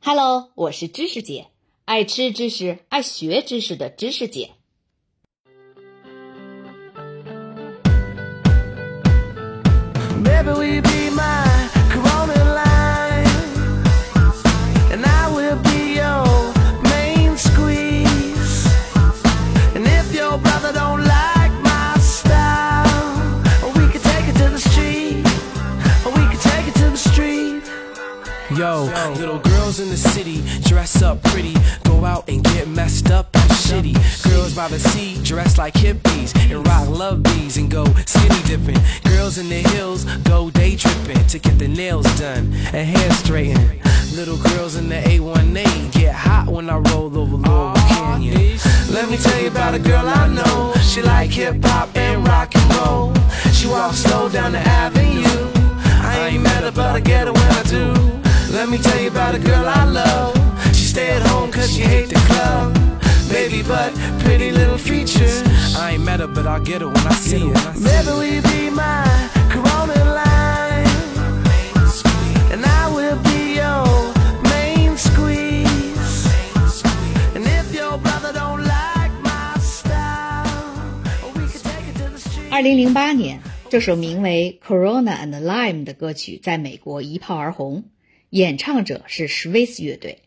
Hello，我是知识姐，爱吃知识、爱学知识的知识姐。Yo, little girls in the city dress up pretty, go out and get messed up and shitty. Girls by the sea dress like hippies and rock love bees and go skinny dipping. Girls in the hills go day tripping to get the nails done and hair straightened. Little girls in the A1A get hot when I roll over Laurel Canyon. Let me tell you about a girl I know. She like hip hop and rock and roll. She walks slow down the about a girl I love. She stay at home cause she hate the club. Baby, but pretty little features. I ain't met her, but I'll get her when I see her. Baby, will you be my Corona line? And I will be your main squeeze. And if your brother don't like my style, we could take it to the street. 二零零八年，这首名为《Corona and Lime》的歌曲在美国一炮而红。 演唱者是 Swiss 乐队，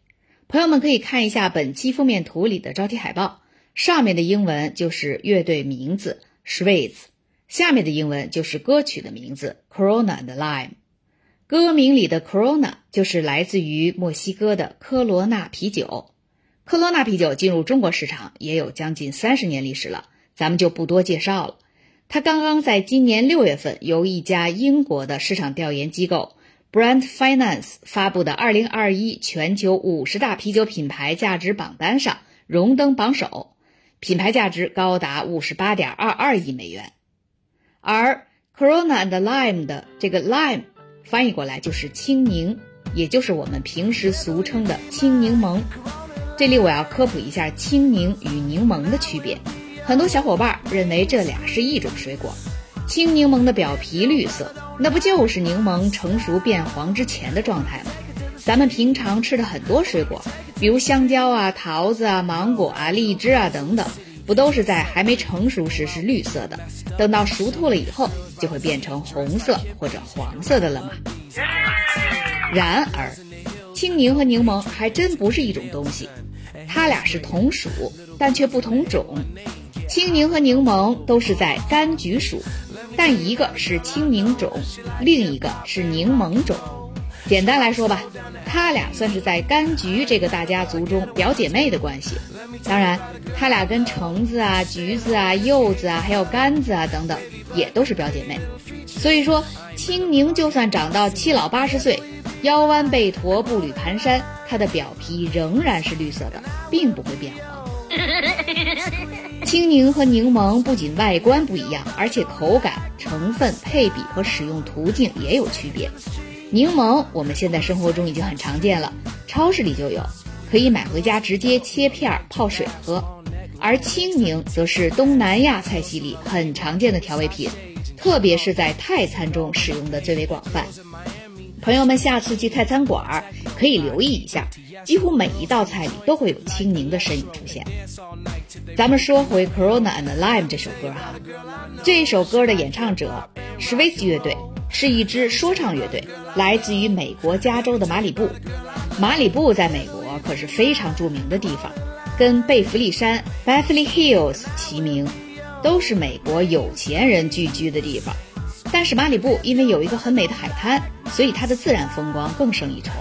朋友们可以看一下本期封面图里的招题海报，上面的英文就是乐队名字 Swiss，下面的英文就是歌曲的名字 Corona and Lime。歌名里的 Corona 就是来自于墨西哥的科罗娜啤酒。科罗娜啤酒进入中国市场也有将近三十年历史了，咱们就不多介绍了。它刚刚在今年六月份由一家英国的市场调研机构。Brand Finance 发布的2021全球五十大啤酒品牌价值榜单上荣登榜首，品牌价值高达58.22亿美元。而 Corona and Lime 的这个 Lime 翻译过来就是青柠，也就是我们平时俗称的青柠檬。这里我要科普一下青柠与柠檬的区别。很多小伙伴认为这俩是一种水果。青柠檬的表皮绿色，那不就是柠檬成熟变黄之前的状态吗？咱们平常吃的很多水果，比如香蕉啊、桃子啊、芒果啊、荔枝啊等等，不都是在还没成熟时是绿色的，等到熟透了以后就会变成红色或者黄色的了吗？然而，青柠和柠檬还真不是一种东西，它俩是同属，但却不同种。青柠和柠檬都是在柑橘属。但一个是青柠种，另一个是柠檬种。简单来说吧，它俩算是在柑橘这个大家族中表姐妹的关系。当然，它俩跟橙子啊、橘子啊、柚子啊，还有柑子啊等等，也都是表姐妹。所以说，青柠就算长到七老八十岁，腰弯背驼、步履蹒跚，它的表皮仍然是绿色的，并不会变黄。青柠和柠檬不仅外观不一样，而且口感、成分、配比和使用途径也有区别。柠檬我们现在生活中已经很常见了，超市里就有，可以买回家直接切片泡水喝。而青柠则是东南亚菜系里很常见的调味品，特别是在泰餐中使用的最为广泛。朋友们下次去泰餐馆儿可以留意一下。几乎每一道菜里都会有青柠的身影出现。咱们说回《Corona and Lime》这首歌哈，这首歌的演唱者 Swiss 乐队是一支说唱乐队，来自于美国加州的马里布。马里布在美国可是非常著名的地方，跟贝弗利山 （Beverly Hills） 齐名，都是美国有钱人聚居的地方。但是马里布因为有一个很美的海滩，所以它的自然风光更胜一筹。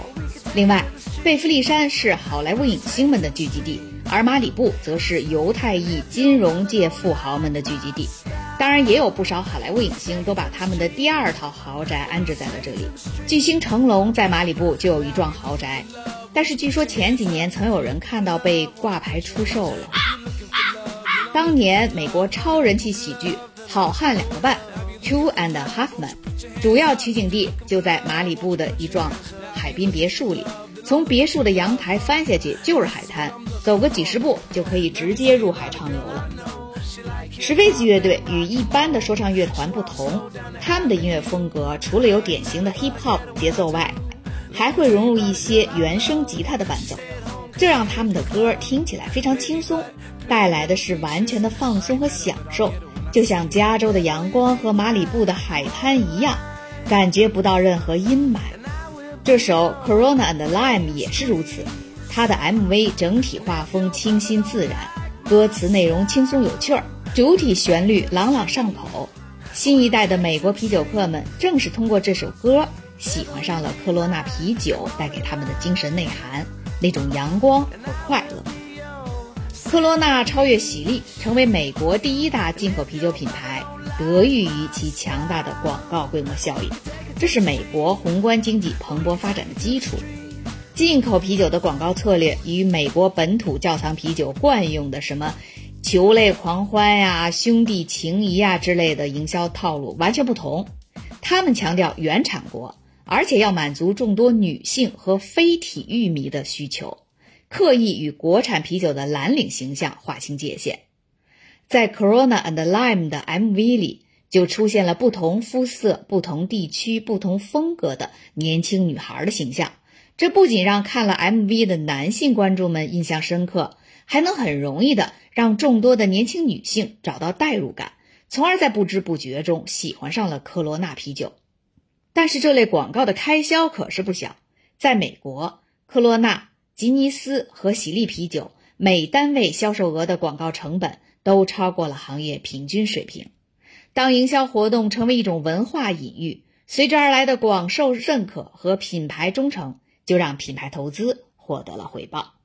另外，贝弗利山是好莱坞影星们的聚集地，而马里布则是犹太裔金融界富豪们的聚集地。当然，也有不少好莱坞影星都把他们的第二套豪宅安置在了这里。巨星成龙在马里布就有一幢豪宅，但是据说前几年曾有人看到被挂牌出售了。当年美国超人气喜剧《好汉两个半》（Two and a Half Men） 主要取景地就在马里布的一幢海滨别墅里。从别墅的阳台翻下去就是海滩，走个几十步就可以直接入海畅游了。史飞斯乐队与一般的说唱乐团不同，他们的音乐风格除了有典型的 hip hop 节奏外，还会融入一些原声吉他的伴奏，这让他们的歌听起来非常轻松，带来的是完全的放松和享受，就像加州的阳光和马里布的海滩一样，感觉不到任何阴霾。这首《Corona and Lime》也是如此，它的 MV 整体画风清新自然，歌词内容轻松有趣儿，主体旋律朗朗上口。新一代的美国啤酒客们正是通过这首歌喜欢上了科罗娜啤酒带给他们的精神内涵，那种阳光和快乐。科罗娜超越喜力，成为美国第一大进口啤酒品牌，得益于其强大的广告规模效应。这是美国宏观经济蓬勃发展的基础。进口啤酒的广告策略与美国本土窖藏啤酒惯用的什么？球类狂欢呀、兄弟情谊啊之类的营销套路完全不同，他们强调原产国，而且要满足众多女性和非体育迷的需求，刻意与国产啤酒的蓝领形象划清界限。在 Corona and Lime 的 MV 里，就出现了不同肤色、不同地区、不同风格的年轻女孩的形象，这不仅让看了 MV 的男性观众们印象深刻。还能很容易的让众多的年轻女性找到代入感，从而在不知不觉中喜欢上了科罗娜啤酒。但是这类广告的开销可是不小，在美国，科罗娜、吉尼斯和喜力啤酒每单位销售额的广告成本都超过了行业平均水平。当营销活动成为一种文化隐喻，随之而来的广受认可和品牌忠诚，就让品牌投资获得了回报。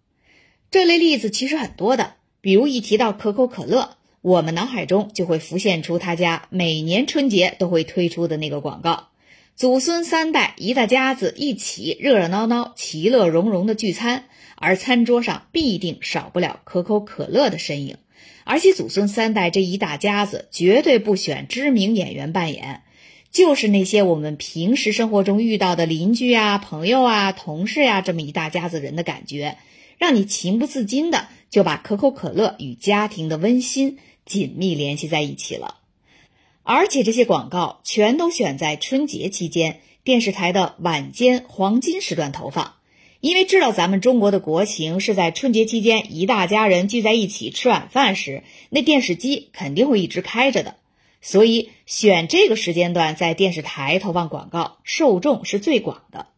这类例子其实很多的，比如一提到可口可乐，我们脑海中就会浮现出他家每年春节都会推出的那个广告，祖孙三代一大家子一起热热闹闹、其乐融融的聚餐，而餐桌上必定少不了可口可乐的身影。而且祖孙三代这一大家子绝对不选知名演员扮演，就是那些我们平时生活中遇到的邻居啊、朋友啊、同事呀，这么一大家子人的感觉。让你情不自禁的就把可口可乐与家庭的温馨紧密联系在一起了，而且这些广告全都选在春节期间电视台的晚间黄金时段投放，因为知道咱们中国的国情是在春节期间一大家人聚在一起吃晚饭时，那电视机肯定会一直开着的，所以选这个时间段在电视台投放广告，受众是最广的。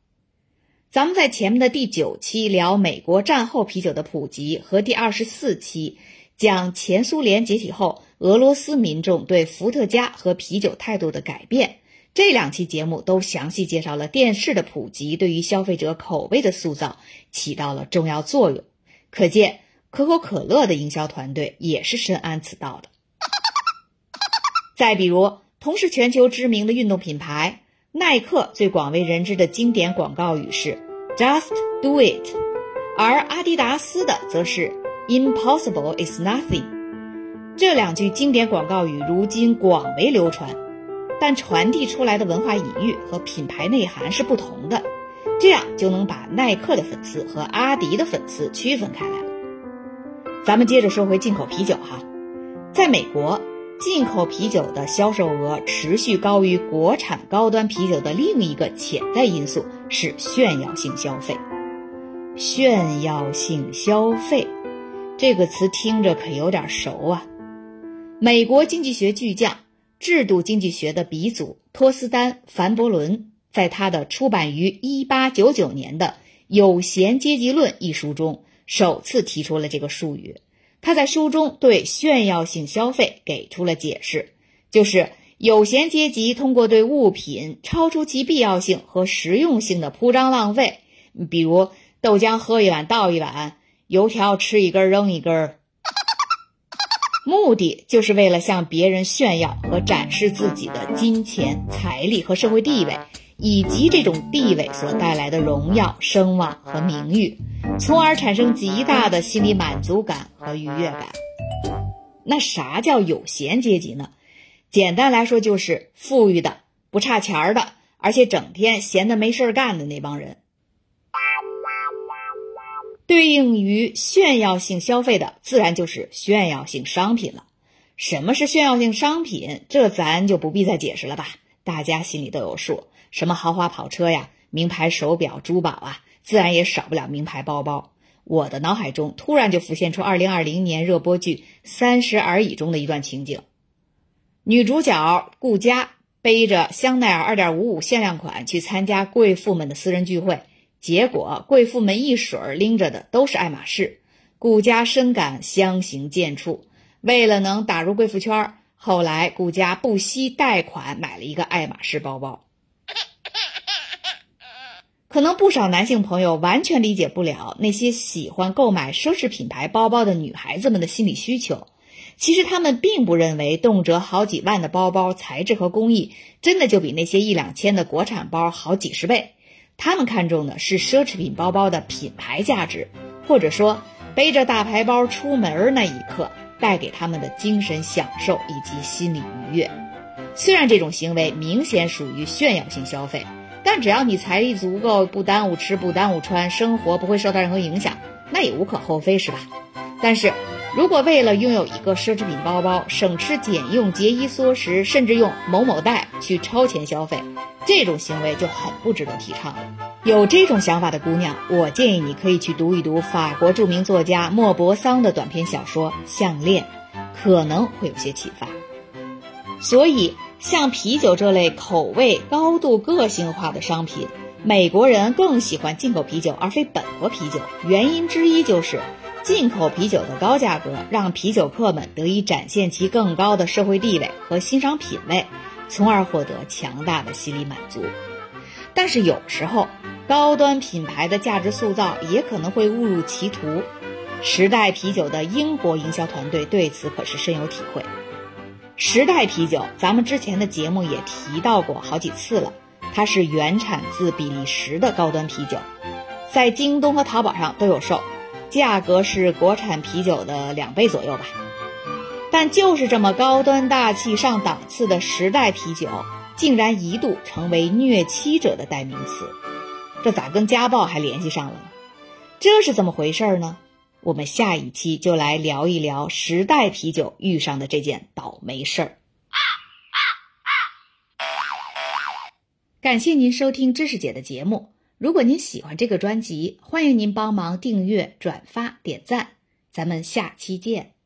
咱们在前面的第九期聊美国战后啤酒的普及，和第二十四期讲前苏联解体后俄罗斯民众对伏特加和啤酒态度的改变，这两期节目都详细介绍了电视的普及对于消费者口味的塑造起到了重要作用。可见可口可乐的营销团队也是深谙此道的。再比如，同是全球知名的运动品牌。耐克最广为人知的经典广告语是 “Just do it”，而阿迪达斯的则是 “Impossible is nothing”。这两句经典广告语如今广为流传，但传递出来的文化隐喻和品牌内涵是不同的，这样就能把耐克的粉丝和阿迪的粉丝区分开来了。咱们接着说回进口啤酒哈，在美国。进口啤酒的销售额持续高于国产高端啤酒的另一个潜在因素是炫耀性消费。炫耀性消费这个词听着可有点熟啊！美国经济学巨匠、制度经济学的鼻祖托斯丹·凡伯伦在他的出版于1899年的《有闲阶级论》一书中，首次提出了这个术语。他在书中对炫耀性消费给出了解释，就是有闲阶级通过对物品超出其必要性和实用性的铺张浪费，比如豆浆喝一碗倒一碗，油条吃一根扔一根，目的就是为了向别人炫耀和展示自己的金钱、财力和社会地位。以及这种地位所带来的荣耀、声望和名誉，从而产生极大的心理满足感和愉悦感。那啥叫有闲阶级呢？简单来说，就是富裕的、不差钱儿的，而且整天闲的没事儿干的那帮人。对应于炫耀性消费的，自然就是炫耀性商品了。什么是炫耀性商品？这咱就不必再解释了吧，大家心里都有数。什么豪华跑车呀，名牌手表、珠宝啊，自然也少不了名牌包包。我的脑海中突然就浮现出2020年热播剧《三十而已》中的一段情景：女主角顾佳背着香奈儿2.55限量款去参加贵妇们的私人聚会，结果贵妇们一水儿拎着的都是爱马仕。顾佳深感相形见绌，为了能打入贵妇圈，后来顾佳不惜贷款买了一个爱马仕包包。可能不少男性朋友完全理解不了那些喜欢购买奢侈品牌包包的女孩子们的心理需求。其实他们并不认为动辄好几万的包包材质和工艺真的就比那些一两千的国产包好几十倍。他们看重的是奢侈品包包的品牌价值，或者说背着大牌包出门那一刻带给他们的精神享受以及心理愉悦。虽然这种行为明显属于炫耀性消费。但只要你财力足够，不耽误吃，不耽误穿，生活不会受到任何影响，那也无可厚非，是吧？但是，如果为了拥有一个奢侈品包包，省吃俭用、节衣缩食，甚至用某某贷去超前消费，这种行为就很不值得提倡。有这种想法的姑娘，我建议你可以去读一读法国著名作家莫泊桑的短篇小说《项链》，可能会有些启发。所以。像啤酒这类口味高度个性化的商品，美国人更喜欢进口啤酒而非本国啤酒。原因之一就是，进口啤酒的高价格让啤酒客们得以展现其更高的社会地位和欣赏品味，从而获得强大的心理满足。但是有时候，高端品牌的价值塑造也可能会误入歧途。时代啤酒的英国营销团队对此可是深有体会。时代啤酒，咱们之前的节目也提到过好几次了。它是原产自比利时的高端啤酒，在京东和淘宝上都有售，价格是国产啤酒的两倍左右吧。但就是这么高端大气上档次的时代啤酒，竟然一度成为虐妻者的代名词，这咋跟家暴还联系上了呢？这是怎么回事呢？我们下一期就来聊一聊时代啤酒遇上的这件倒霉事儿。感谢您收听知识姐的节目。如果您喜欢这个专辑，欢迎您帮忙订阅、转发、点赞。咱们下期见。